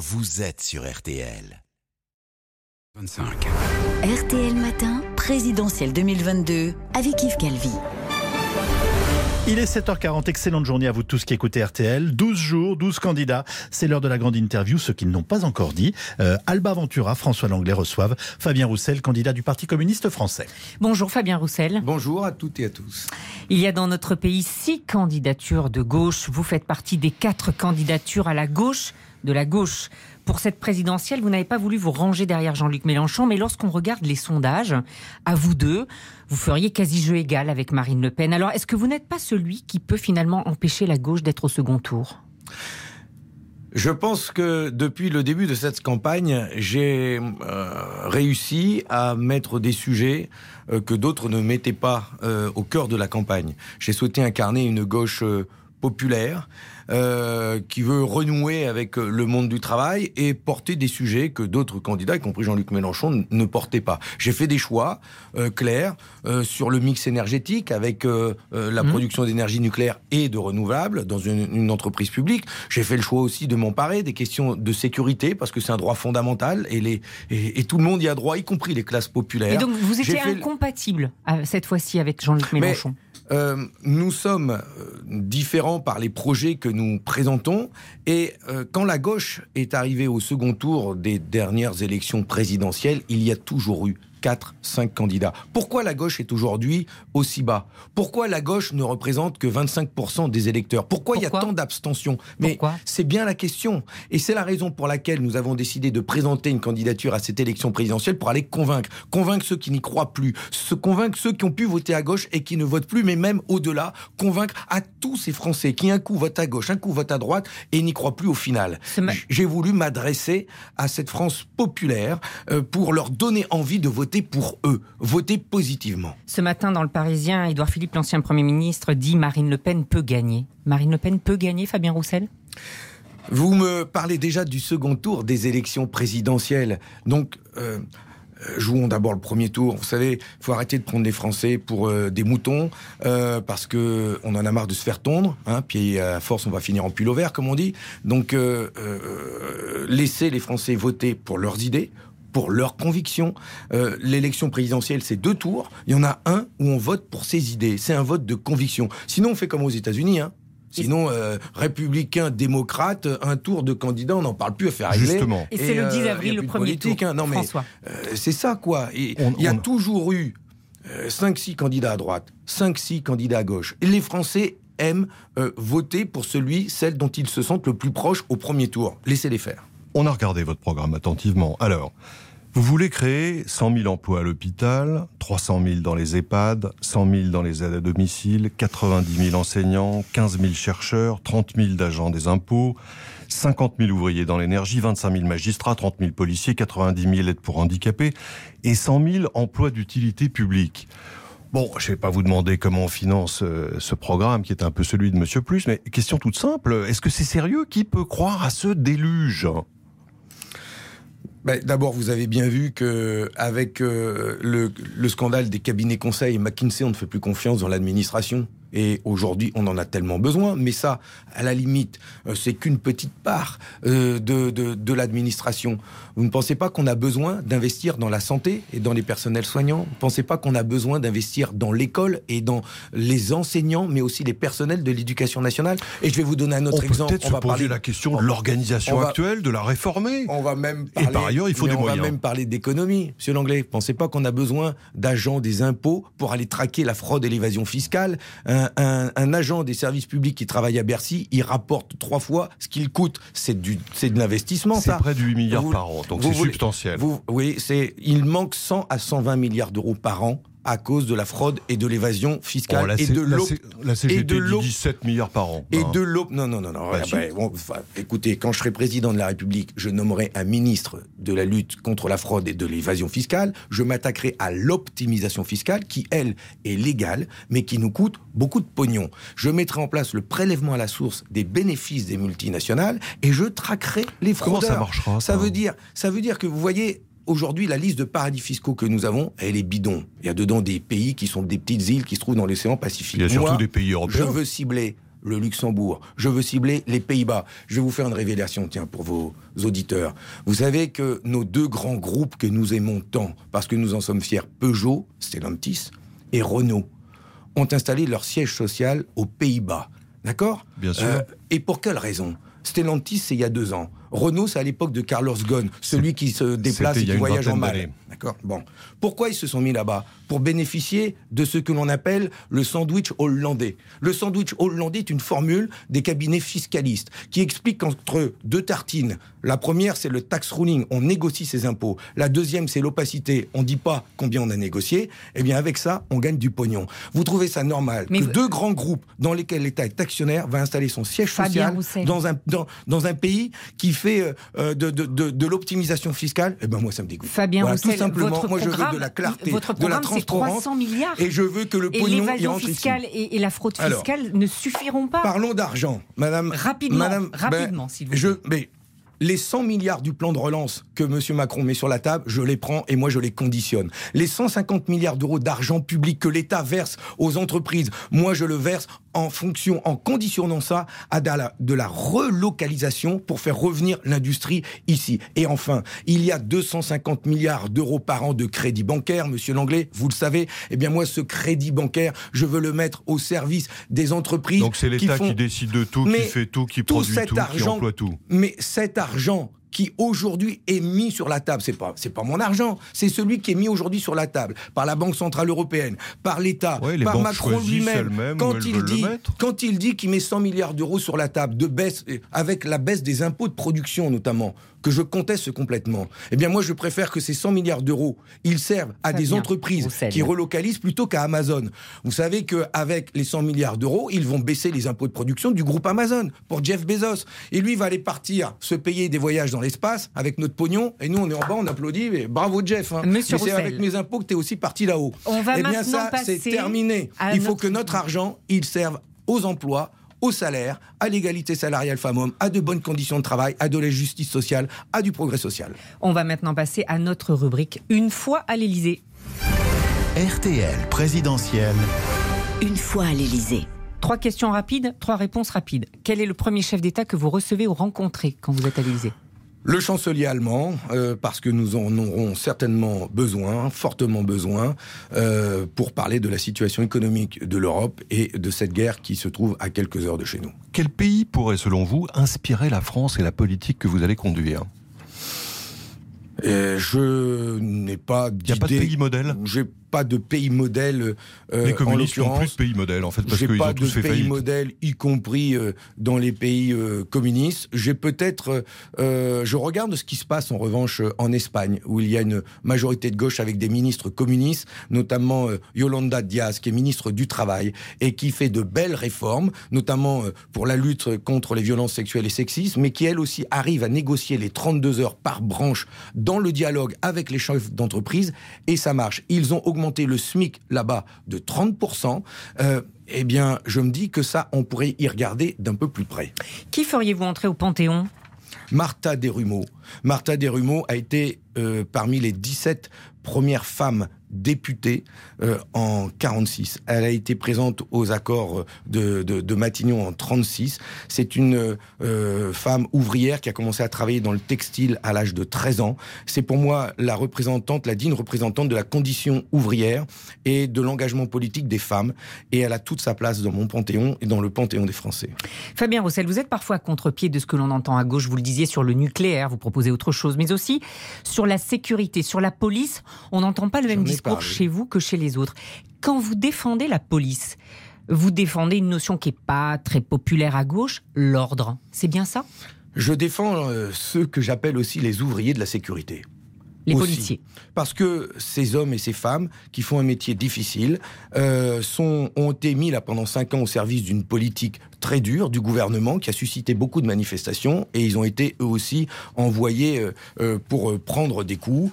vous êtes sur RTL. 25. RTL Matin, présidentielle 2022, avec Yves Calvi. Il est 7h40, excellente journée à vous tous qui écoutez RTL. 12 jours, 12 candidats. C'est l'heure de la grande interview, ceux qui ne l'ont pas encore dit. Euh, Alba Ventura, François Langlais reçoivent Fabien Roussel, candidat du Parti communiste français. Bonjour Fabien Roussel. Bonjour à toutes et à tous. Il y a dans notre pays six candidatures de gauche. Vous faites partie des quatre candidatures à la gauche de la gauche. Pour cette présidentielle, vous n'avez pas voulu vous ranger derrière Jean-Luc Mélenchon, mais lorsqu'on regarde les sondages, à vous deux, vous feriez quasi jeu égal avec Marine Le Pen. Alors, est-ce que vous n'êtes pas celui qui peut finalement empêcher la gauche d'être au second tour? Je pense que depuis le début de cette campagne, j'ai euh, réussi à mettre des sujets euh, que d'autres ne mettaient pas euh, au cœur de la campagne. J'ai souhaité incarner une gauche populaire euh, qui veut renouer avec euh, le monde du travail et porter des sujets que d'autres candidats, y compris Jean-Luc Mélenchon, ne portaient pas. J'ai fait des choix euh, clairs euh, sur le mix énergétique avec la Mhm. production d'énergie nucléaire et de renouvelables dans une, une entreprise publique. J'ai fait le choix aussi de m'emparer des questions de sécurité parce que c'est un droit fondamental et, les, et, et tout le monde y a droit, y compris les classes populaires. Et donc, vous étiez incompatible cette fois-ci avec Jean-Luc Mélenchon. Euh, nous sommes euh, différents par les projets que nous présentons. Et euh, quand la gauche est arrivée au second tour des dernières élections présidentielles, il y a toujours eu 4, 5 candidats. Pourquoi la gauche est aujourd'hui aussi bas? Pourquoi la gauche ne représente que 25% des électeurs? Pourquoi, il y a tant d'abstention? Mais c'est bien la question. Et c'est la raison pour laquelle nous avons décidé de présenter une candidature à cette élection présidentielle pour aller convaincre. Convaincre ceux qui n'y croient plus. Se convaincre ceux qui ont pu voter à gauche et qui ne votent plus, mais même au-delà, convaincre à tous ces Français qui un coup votent à gauche, un coup votent à droite et n'y croient plus au final. J'ai voulu m'adresser à cette France populaire euh, pour leur donner envie de voter pour eux, voter positivement. Ce matin, dans le Parisien, Édouard Philippe, l'ancien Premier ministre, dit Marine Le Pen peut gagner. Marine Le Pen peut gagner, Fabien Roussel? Vous me parlez déjà du second tour des élections présidentielles. Donc, euh, jouons d'abord le premier tour. Vous savez, il faut arrêter de prendre les Français pour euh, des moutons, euh, parce que on en a marre de se faire tondre. Hein, puis à force, on va finir en pull vert, comme on dit. Donc, euh, laissez les Français voter pour leurs idées pour leurs convictions. Euh, L'élection présidentielle, c'est deux tours. Il y en a un où on vote pour ses idées. C'est un vote de conviction. Sinon, on fait comme aux États-Unis. Hein. Sinon, euh, républicain, démocrate, un tour de candidat, on n'en parle plus à faire régler. Justement. Et c'est le 10 euh, avril, le premier tour. hein. Non, mais François. euh, c'est ça, quoi. Il y a on- toujours eu 5-6 candidats à droite, 5-6 candidats à gauche. Et les Français aiment euh, voter pour celui, celle dont ils se sentent le plus proche au premier tour. Laissez-les faire. On a regardé votre programme attentivement. Alors, vous voulez créer 100 000 emplois à l'hôpital, 300 000 dans les EHPAD, 100 000 dans les aides à domicile, 90 000 enseignants, 15 000 chercheurs, 30 000 d'agents des impôts, 50 000 ouvriers dans l'énergie, 25 000 magistrats, 30 000 policiers, 90 000 aides pour handicapés et 100 000 emplois d'utilité publique. Bon, je ne vais pas vous demander comment on finance euh, ce programme qui est un peu celui de Monsieur Plus, mais question toute simple, est-ce que c'est sérieux? Qui peut croire à ce déluge? Ben, D'abord, vous avez bien vu que avec euh, le, le scandale des cabinets conseils McKinsey, on ne fait plus confiance dans l'administration. Et aujourd'hui, on en a tellement besoin. Mais ça, à la limite, euh, c'est qu'une petite part euh, de, de, de l'administration. Vous ne pensez pas qu'on a besoin d'investir dans la santé et dans les personnels soignants? Vous ne pensez pas qu'on a besoin d'investir dans l'école et dans les enseignants, mais aussi les personnels de l'éducation nationale? Et je vais vous donner un On autre peut exemple. peut-être se poser la question de l'organisation on actuelle, de la réformer. On va même Et par ailleurs, il faut mais des on moyens. va même parler d'économie, Monsieur Langlais. Pensez pas qu'on a besoin d'agents des impôts pour aller traquer la fraude et l'évasion fiscale. Un, un- un agent des services publics qui travaille à Bercy, il rapporte trois fois ce qu'il coûte. C'est du, c'est de l'investissement, C'est ça. près de 8 milliards Vous- par an, donc c'est substantiel. Vous, oui, c'est, il manque 100 à 120 milliards d'euros par an à cause de la fraude et de l'évasion fiscale Oh, la, et de la l'op- C- la CGT et de dit l'op- 17 milliards par an. et hein. de l'op. Non, non, non, non. Bah, bah, bon, écoutez, quand je serai président de la République, je nommerai un ministre de la lutte contre la fraude et de l'évasion fiscale. Je m'attaquerai à l'optimisation fiscale qui, elle, est légale, mais qui nous coûte beaucoup de pognon. Je mettrai en place le prélèvement à la source des bénéfices des multinationales et je traquerai les Comment fraudeurs. ça marchera, ça Ça veut dire, ça veut dire que vous voyez. Aujourd'hui, la liste de paradis fiscaux que nous avons, elle est bidon. Il y a dedans des pays qui sont des petites îles qui se trouvent dans l'océan Pacifique. Il y a surtout Moi, des pays je européens. veux cibler le Luxembourg. Je veux cibler les Pays-Bas. Je vais vous faire une révélation, tiens, pour vos auditeurs. Vous savez que nos deux grands groupes que nous aimons tant, parce que nous en sommes fiers, Peugeot, Stellantis, et Renault, ont installé leur siège social aux Pays-Bas. D'accord? Bien sûr. Euh, et pour quelle raison? Stellantis, c'est il y a deux ans. Renault, c'est à l'époque de Carlos Ghosn, celui qui se déplace et qui voyage en mal. D'accord Bon. Pourquoi ils se sont mis là-bas? Pour bénéficier de ce que l'on appelle le sandwich hollandais. Le sandwich hollandais est une formule des cabinets fiscalistes qui explique qu'entre deux tartines, la première, c'est le tax ruling, on négocie ses impôts. La deuxième, c'est l'opacité, on ne dit pas combien on a négocié. Eh bien, avec ça, on gagne du pognon. Vous trouvez ça normal que deux grands groupes dans lesquels l'État est actionnaire va installer son siège social dans un, dans, dans un pays qui fait euh, euh, de, de, de, l'optimisation fiscale, eh ben moi ça me dégoûte. Fabien voilà, Roussel, tout simplement, moi je veux de la clarté, de la transparence, 300 milliards. et je veux que le pognon y fiscale Et, et, la fraude fiscale ne suffiront pas. Parlons d'argent, Madame. Rapidement, Madame, rapidement, ben, s'il vous plaît. Je, mais les 100 milliards du plan de relance que M. Macron met sur la table, je les prends et moi je les conditionne. Les 150 milliards d'euros d'argent public que l'État verse aux entreprises, moi je le verse en fonction, en conditionnant ça à de la, relocalisation pour faire revenir l'industrie ici. Et enfin, il y a 250 milliards d'euros par an de crédit bancaire, monsieur Langlais, vous le savez. Eh bien moi, ce crédit bancaire, je veux le mettre au service des entreprises. Donc c'est l'État qui, décide de tout, qui fait tout, qui produit tout, qui emploie tout. Mais cet argent argent qui aujourd'hui est mis sur la table, c'est pas c'est pas mon argent, c'est celui qui est mis aujourd'hui sur la table par la Banque centrale européenne, par l'État, par Macron lui-même. Quand il dit quand il dit qu'il met 100 milliards d'euros sur la table de baisse avec la baisse des impôts de production notamment que je conteste complètement. Eh bien, moi, je préfère que ces 100 milliards d'euros, ils servent à des entreprises qui relocalisent plutôt qu'à Amazon. Vous savez qu'avec les 100 milliards d'euros, ils vont baisser les impôts de production du groupe Amazon pour Jeff Bezos. Et lui va aller partir se payer des voyages dans l'espace avec notre pognon. Et nous, on est en bas, on applaudit. bravo, Jeff. Hein. Mais c'est avec mes impôts que tu es aussi parti là-haut. On va eh bien, ça, c'est terminé. Il faut que notre argent, il serve aux emplois, au salaire, à l'égalité salariale femmes-hommes, à de bonnes conditions de travail, à de la justice sociale, à du progrès social. On va maintenant passer à notre rubrique Une fois à l'Élysée. RTL présidentielle. Une fois à l'Élysée. Trois questions rapides, trois réponses rapides. Quel est le premier chef d'État que vous recevez ou rencontrez quand vous êtes à l'Élysée? Le chancelier allemand, euh, parce que nous en aurons certainement besoin, fortement besoin, euh, pour parler de la situation économique de l'Europe et de cette guerre qui se trouve à quelques heures de chez nous. Quel pays pourrait, selon vous, inspirer la France et la politique que vous allez conduire? Et je n'ai pas d'idée. Il n'y a pas de pays modèle? J'ai pas de pays modèle. Euh, les communistes n'ont plus de pays modèle, en fait, parce qu'ils ont tous fait pas de pays modèle, y compris euh, dans les pays euh, communistes. J'ai peut-être, euh, je regarde ce qui se passe en revanche en Espagne, où il y a une majorité de gauche avec des ministres communistes, notamment Yolanda Diaz, qui est ministre du travail et qui fait de belles réformes, notamment pour la lutte contre les violences sexuelles et sexistes, mais qui elle aussi arrive à négocier les 32 heures par branche dans le dialogue avec les chefs d'entreprise, et ça marche. Ils ont augmenté augmenter le SMIC là-bas de 30%, euh, eh bien, je me dis que ça, on pourrait y regarder d'un peu plus près. Qui feriez-vous entrer au Panthéon? Martha Desrumeaux. Martha Desrumeaux a été euh, parmi les 17 premières femmes députée euh, en 46. Elle a été présente aux accords de, de, Matignon en 36. C'est une euh, femme ouvrière qui a commencé à travailler dans le textile à l'âge de 13 ans. C'est pour moi la représentante, la digne représentante de la condition ouvrière et de l'engagement politique des femmes. Et elle a toute sa place dans mon panthéon et dans le panthéon des Français. Fabien Roussel, vous êtes parfois à contre-pied de ce que l'on entend à gauche. Vous le disiez sur le nucléaire, vous proposez autre chose, mais aussi sur la sécurité, sur la police. On n'entend pas le même discours chez vous que chez les autres. Quand vous défendez la police, vous défendez une notion qui n'est pas très populaire à gauche, l'ordre. C'est bien ça? Je défends euh, ceux que j'appelle aussi les ouvriers de la sécurité. Les policiers. Parce que ces hommes et ces femmes qui font un métier difficile euh, sont, ont été mis là pendant cinq ans au service d'une politique très dure du gouvernement qui a suscité beaucoup de manifestations et ils ont été eux aussi envoyés euh, pour prendre des coups,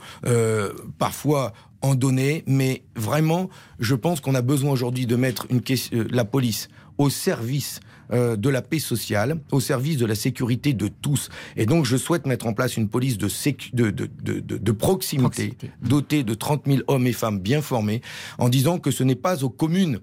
parfois en donner, mais vraiment, je pense qu'on a besoin aujourd'hui de mettre une question, euh, la police au service euh, de la paix sociale, au service de la sécurité de tous. Et donc, je souhaite mettre en place une police de, de, de, de, proximité, dotée de 30 000 hommes et femmes bien formés, en disant que ce n'est pas aux communes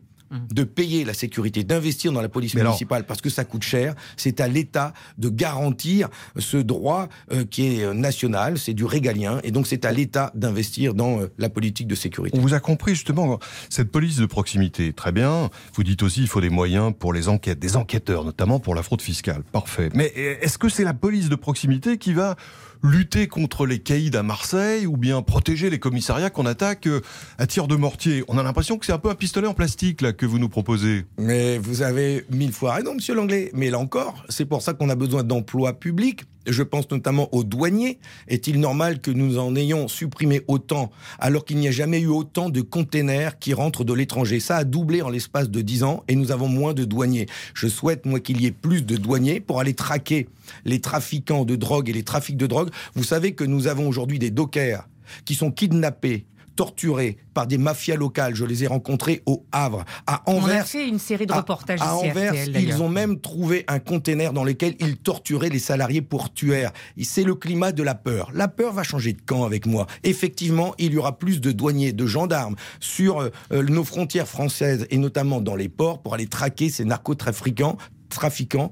de payer la sécurité, d'investir dans la police municipale parce que ça coûte cher. C'est à l'État de garantir ce droit euh, qui est euh, national, c'est du régalien, et donc c'est à l'État d'investir dans euh, la politique de sécurité. On vous a compris justement cette police de proximité, très bien. Vous dites aussi qu'il faut des moyens pour les enquêtes, des enquêteurs notamment pour la fraude fiscale. Parfait. Mais est-ce que c'est la police de proximité qui va lutter contre les caïds à Marseille ou bien protéger les commissariats qu'on attaque euh, à tir de mortier On a l'impression que c'est un peu un pistolet en plastique là que vous nous proposez. Mais vous avez mille fois raison, monsieur Langlais. Mais là encore, c'est pour ça qu'on a besoin d'emplois publics je pense notamment aux douaniers. Est-il normal que nous en ayons supprimé autant alors qu'il n'y a jamais eu autant de containers qui rentrent de l'étranger? Ça a doublé en l'espace de 10 ans et nous avons moins de douaniers. Je souhaite, moi, qu'il y ait plus de douaniers pour aller traquer les trafiquants de drogue et les trafics de drogue. Vous savez que nous avons aujourd'hui des dockers qui sont kidnappés torturés par des mafias locales. Je les ai rencontrés au Havre, à Anvers. On a fait une série de reportages à, Anvers. ils ont même trouvé un container dans lequel ils torturaient les salariés portuaires. C'est le climat de la peur. La peur va changer de camp avec moi. Effectivement, il y aura plus de douaniers, de gendarmes sur euh, nos frontières françaises et notamment dans les ports pour aller traquer ces narcotrafiquants trafiquants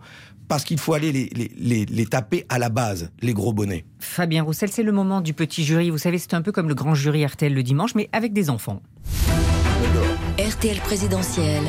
parce qu'il faut aller les, les, taper à la base, les gros bonnets. Fabien Roussel, c'est le moment du petit jury. Vous savez, c'est un peu comme le grand jury RTL le dimanche, mais avec des enfants. RTL présidentiel.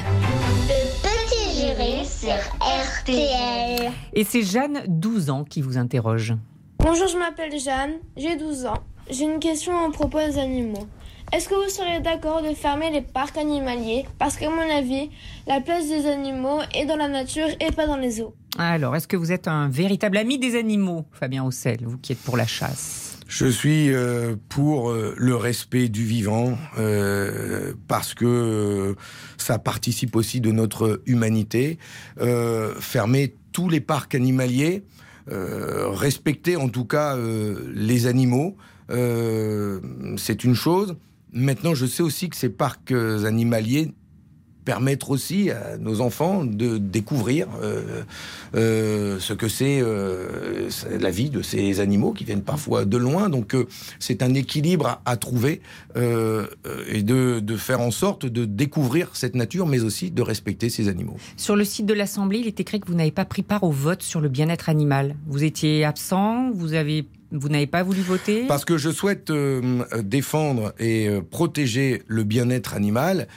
Le petit jury sur RTL. Et c'est Jeanne, 12 ans, qui vous interroge. Bonjour, je m'appelle Jeanne, j'ai 12 ans. J'ai une question à propos des animaux. Est-ce que vous seriez d'accord de fermer les parcs animaliers? Parce qu'à mon avis, la place des animaux est dans la nature et pas dans les eaux. Alors, est-ce que vous êtes un véritable ami des animaux, Fabien Roussel, vous qui êtes pour la chasse? Je suis euh, pour euh, le respect du vivant, euh, parce que ça participe aussi de notre humanité. fermer tous les parcs animaliers, respecter en tout cas les animaux, c'est une chose. Maintenant, je sais aussi que ces parcs animaliers permettre aussi à nos enfants de découvrir euh, euh, ce que c'est euh, la vie de ces animaux qui viennent parfois de loin. Donc c'est un équilibre à, trouver et de, de, faire en sorte de découvrir cette nature, mais aussi de respecter ces animaux. Sur le site de l'Assemblée, il est écrit que vous n'avez pas pris part au vote sur le bien-être animal. Vous étiez absent, vous avez vous n'avez pas voulu voter? Parce que je souhaite défendre et protéger le bien-être animal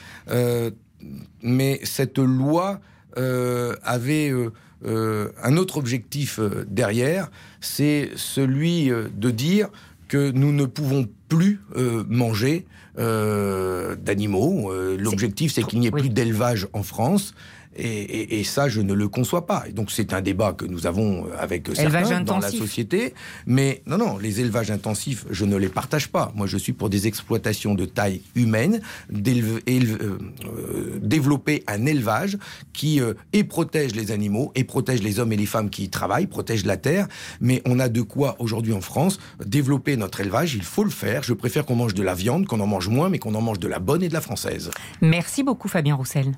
mais cette loi euh, avait euh, euh, un autre objectif derrière, c'est celui de dire que nous ne pouvons plus manger d'animaux. L'objectif, c'est qu'il n'y ait plus d'élevage en France. Et, ça, je ne le conçois pas. Et donc, c'est un débat que nous avons avec certains dans la société. Mais non, non, les élevages intensifs, je ne les partage pas. Moi, je suis pour des exploitations de taille humaine, euh, euh, développer un élevage qui euh, et protège les animaux, et protège les hommes et les femmes qui y travaillent, protège la terre. Mais on a de quoi, aujourd'hui en France, développer notre élevage. Il faut le faire. Je préfère qu'on mange de la viande, qu'on en mange moins, mais qu'on en mange de la bonne et de la française. Merci beaucoup, Fabien Roussel.